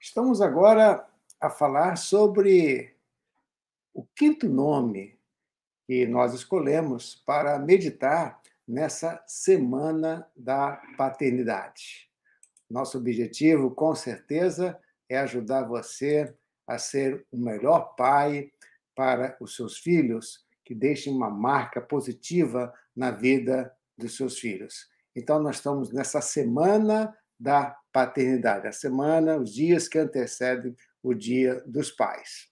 Estamos agora a falar sobre o quinto nome que nós escolhemos para meditar nessa semana da paternidade. Nosso objetivo, com certeza, é ajudar você a ser o melhor pai para os seus filhos, que deixem uma marca positiva na vida dos seus filhos. Então, nós estamos nessa semana da paternidade, a semana, os dias que antecedem o Dia dos Pais.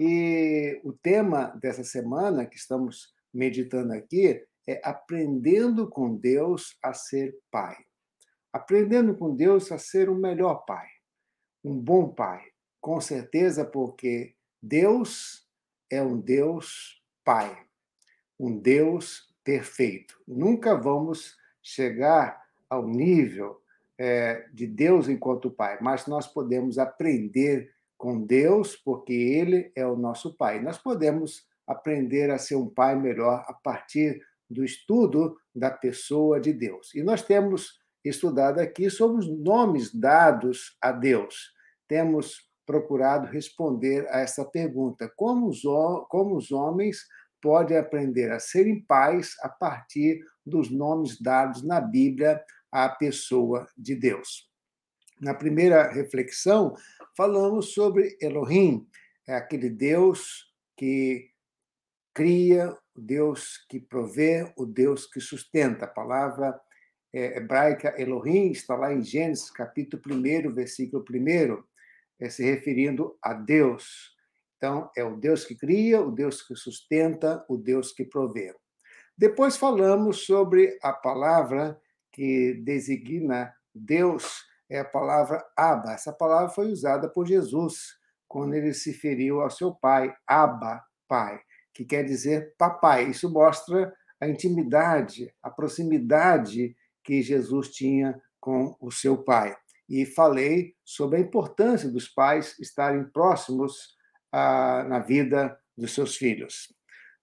E o tema dessa semana que estamos meditando aqui é aprendendo com Deus a ser pai. Aprendendo com Deus a ser o melhor pai, um bom pai, com certeza, porque Deus é um Deus pai, um Deus perfeito. Nunca vamos chegar ao nível é, de Deus enquanto Pai, mas nós podemos aprender com Deus, porque Ele é o nosso Pai. Nós podemos aprender a ser um Pai melhor a partir do estudo da pessoa de Deus. E nós temos estudado aqui sobre os nomes dados a Deus. Temos procurado responder a essa pergunta: como os, como os homens podem aprender a serem pais a partir dos nomes dados na Bíblia à pessoa de Deus. Na primeira reflexão, falamos sobre Elohim, é aquele Deus que cria, o Deus que provê, o Deus que sustenta. A palavra é, hebraica Elohim está lá em Gênesis, capítulo 1, versículo 1, é, se referindo a Deus. Então, é o Deus que cria, o Deus que sustenta, o Deus que provê. Depois falamos sobre a palavra que designa Deus é a palavra Abba. Essa palavra foi usada por Jesus quando ele se feriu ao seu pai, Abba, pai, que quer dizer papai. Isso mostra a intimidade, a proximidade que Jesus tinha com o seu pai. E falei sobre a importância dos pais estarem próximos ah, na vida dos seus filhos.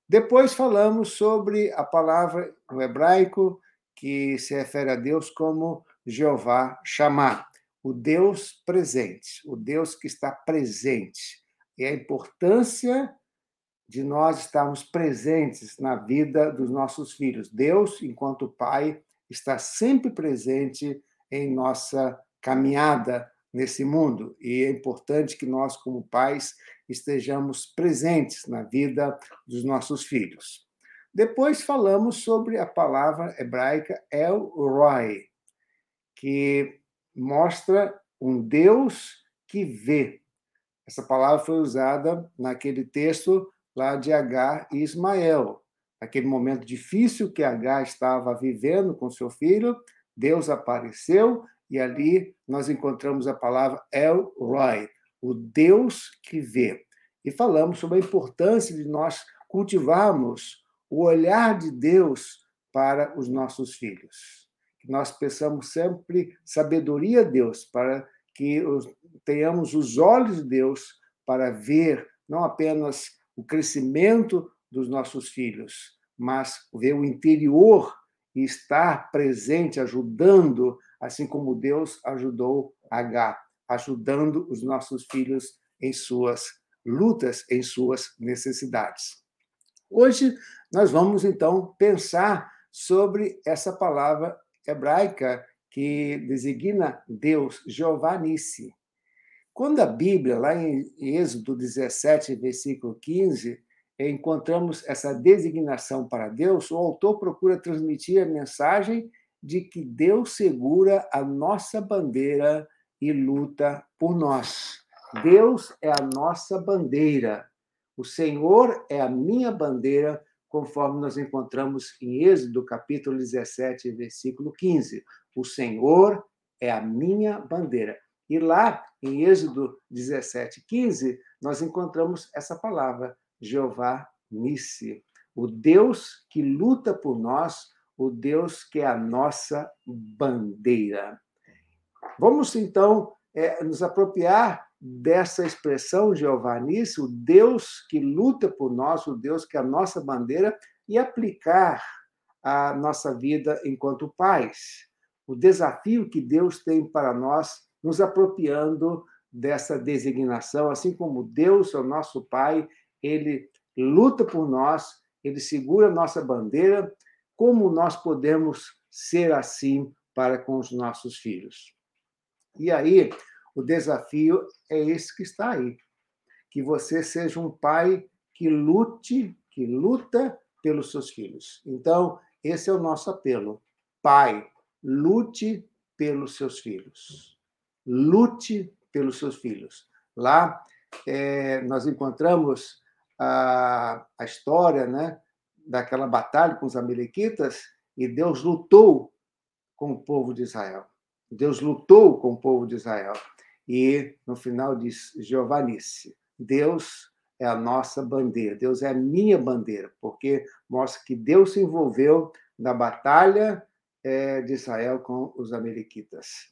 Depois falamos sobre a palavra no hebraico que se refere a Deus como Jeová chamar, o Deus presente, o Deus que está presente. E a importância de nós estarmos presentes na vida dos nossos filhos. Deus, enquanto Pai, está sempre presente em nossa caminhada nesse mundo. E é importante que nós, como pais, estejamos presentes na vida dos nossos filhos. Depois falamos sobre a palavra hebraica El Roi, que mostra um Deus que vê. Essa palavra foi usada naquele texto lá de Agar e Ismael. Naquele momento difícil que Agar estava vivendo com seu filho, Deus apareceu e ali nós encontramos a palavra El Roi, o Deus que vê. E falamos sobre a importância de nós cultivarmos o olhar de Deus para os nossos filhos. Nós peçamos sempre sabedoria a Deus, para que tenhamos os olhos de Deus para ver não apenas o crescimento dos nossos filhos, mas ver o interior e estar presente, ajudando, assim como Deus ajudou H, ajudando os nossos filhos em suas lutas, em suas necessidades. Hoje nós vamos então pensar sobre essa palavra hebraica que designa Deus, Jeová Nissi. Quando a Bíblia, lá em Êxodo 17, versículo 15, encontramos essa designação para Deus, o autor procura transmitir a mensagem de que Deus segura a nossa bandeira e luta por nós. Deus é a nossa bandeira. O Senhor é a minha bandeira, conforme nós encontramos em Êxodo, capítulo 17, versículo 15. O Senhor é a minha bandeira. E lá, em Êxodo 17, 15, nós encontramos essa palavra, Jeová Nissi, o Deus que luta por nós, o Deus que é a nossa bandeira. Vamos, então, é, nos apropriar dessa expressão Jeová o Deus que luta por nós, o Deus que é a nossa bandeira, e aplicar a nossa vida enquanto pais. O desafio que Deus tem para nós, nos apropriando dessa designação, assim como Deus é o nosso Pai, ele luta por nós, ele segura a nossa bandeira, como nós podemos ser assim para com os nossos filhos? E aí, o desafio é esse que está aí. Que você seja um pai que lute, que luta pelos seus filhos. Então, esse é o nosso apelo. Pai, lute pelos seus filhos. Lute pelos seus filhos. Lá é, nós encontramos a, a história né, daquela batalha com os Amalequitas e Deus lutou com o povo de Israel. Deus lutou com o povo de Israel. E no final diz Giovanice, Deus é a nossa bandeira, Deus é a minha bandeira, porque mostra que Deus se envolveu na batalha é, de Israel com os amalequitas.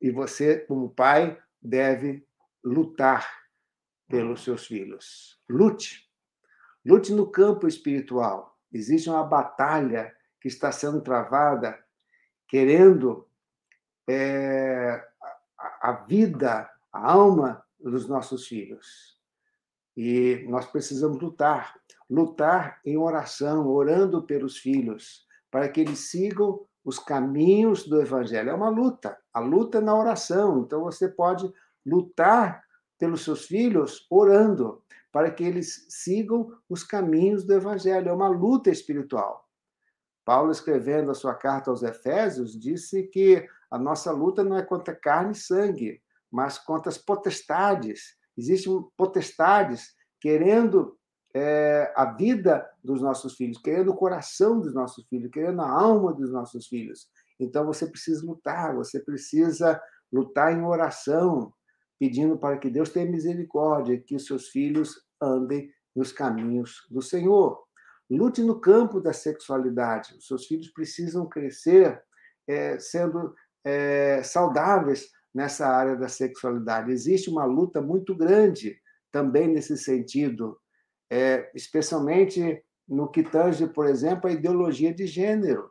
E você, como pai, deve lutar pelos seus filhos. Lute. Lute no campo espiritual. Existe uma batalha que está sendo travada, querendo é, a, vida, a alma dos nossos filhos. E nós precisamos lutar, lutar em oração, orando pelos filhos, para que eles sigam os caminhos do Evangelho. É uma luta, a luta na oração. Então você pode lutar pelos seus filhos orando, para que eles sigam os caminhos do Evangelho. É uma luta espiritual. Paulo, escrevendo a sua carta aos Efésios, disse que a nossa luta não é contra carne e sangue, mas contra as potestades. Existem potestades querendo é, a vida dos nossos filhos, querendo o coração dos nossos filhos, querendo a alma dos nossos filhos. Então você precisa lutar, você precisa lutar em oração, pedindo para que Deus tenha misericórdia, que os seus filhos andem nos caminhos do Senhor. Lute no campo da sexualidade. Os seus filhos precisam crescer é, sendo é, saudáveis nessa área da sexualidade. Existe uma luta muito grande também nesse sentido, é, especialmente no que tange, por exemplo, a ideologia de gênero.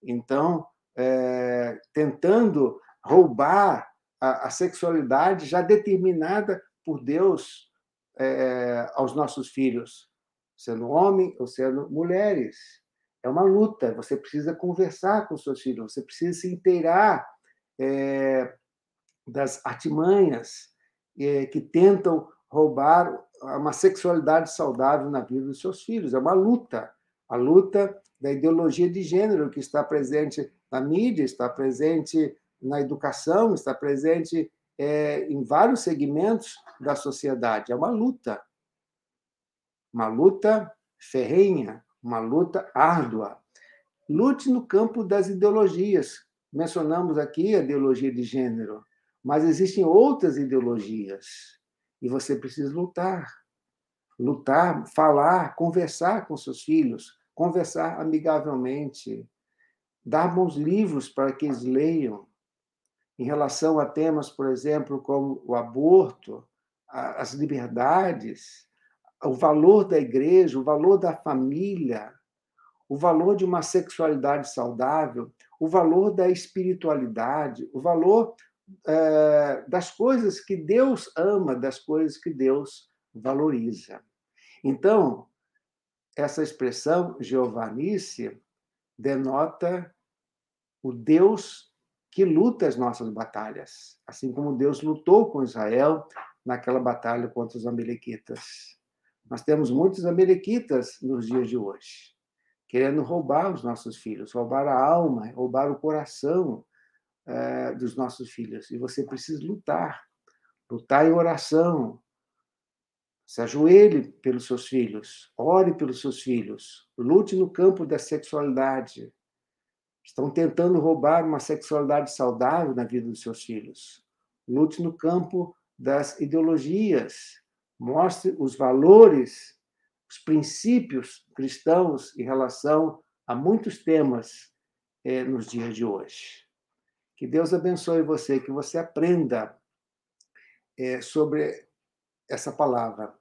Então, é, tentando roubar a, a, sexualidade já determinada por Deus é, aos nossos filhos, sendo homem ou sendo mulheres. É uma luta, você precisa conversar com seus filhos, você precisa se inteirar é, das artimanhas é, que tentam roubar uma sexualidade saudável na vida dos seus filhos. É uma luta, a luta da ideologia de gênero que está presente na mídia, está presente na educação, está presente é, em vários segmentos da sociedade. É uma luta, uma luta ferrenha, uma luta árdua. Lute no campo das ideologias. Mencionamos aqui a ideologia de gênero, mas existem outras ideologias e você precisa lutar. Lutar, falar, conversar com seus filhos, conversar amigavelmente, dar bons livros para que eles leiam. Em relação a temas, por exemplo, como o aborto, as liberdades, o valor da igreja, o valor da família, o valor de uma sexualidade saudável, o valor da espiritualidade, o valor é, das coisas que Deus ama, das coisas que Deus valoriza. Então, essa expressão Giovanice denota o Deus que luta as nossas batalhas, assim como Deus lutou com Israel naquela batalha contra os amalequitas. Nós temos muitos amalequitas nos dias de hoje, querendo roubar os nossos filhos, roubar a alma, roubar o coração é, dos nossos filhos. E você precisa lutar, lutar em oração. Se ajoelhe pelos seus filhos, ore pelos seus filhos, lute no campo da sexualidade. Estão tentando roubar uma sexualidade saudável na vida dos seus filhos. Lute no campo das ideologias, mostre os valores, os princípios cristãos em relação a muitos temas eh, nos dias de hoje. Que Deus abençoe você, que você aprenda eh, sobre essa palavra,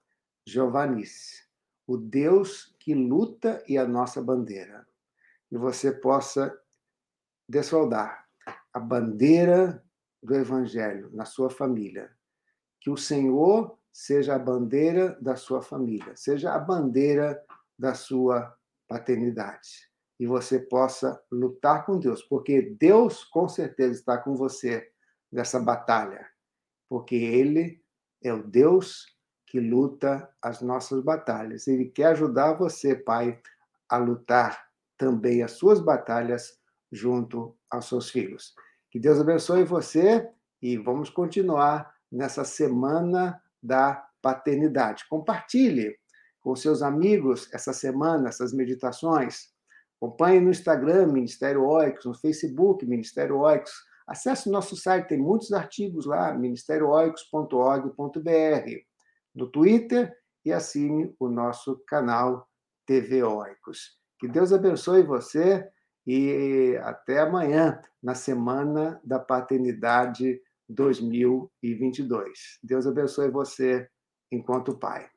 Giovanice, o Deus que luta e a nossa bandeira. E você possa desfaldar a bandeira do Evangelho na sua família. Que o Senhor seja a bandeira da sua família, seja a bandeira da sua paternidade. E você possa lutar com Deus, porque Deus com certeza está com você nessa batalha, porque Ele é o Deus que luta as nossas batalhas. Ele quer ajudar você, pai, a lutar também as suas batalhas junto aos seus filhos. Que Deus abençoe você e vamos continuar nessa semana da paternidade. Compartilhe com seus amigos essa semana, essas meditações. Acompanhe no Instagram, Ministério Oicos, no Facebook, Ministério Oicos. Acesse o nosso site, tem muitos artigos lá, ministériooicos.org.br. No Twitter e assine o nosso canal TV Oicos. Que Deus abençoe você e até amanhã, na Semana da Paternidade 2022. Deus abençoe você enquanto pai.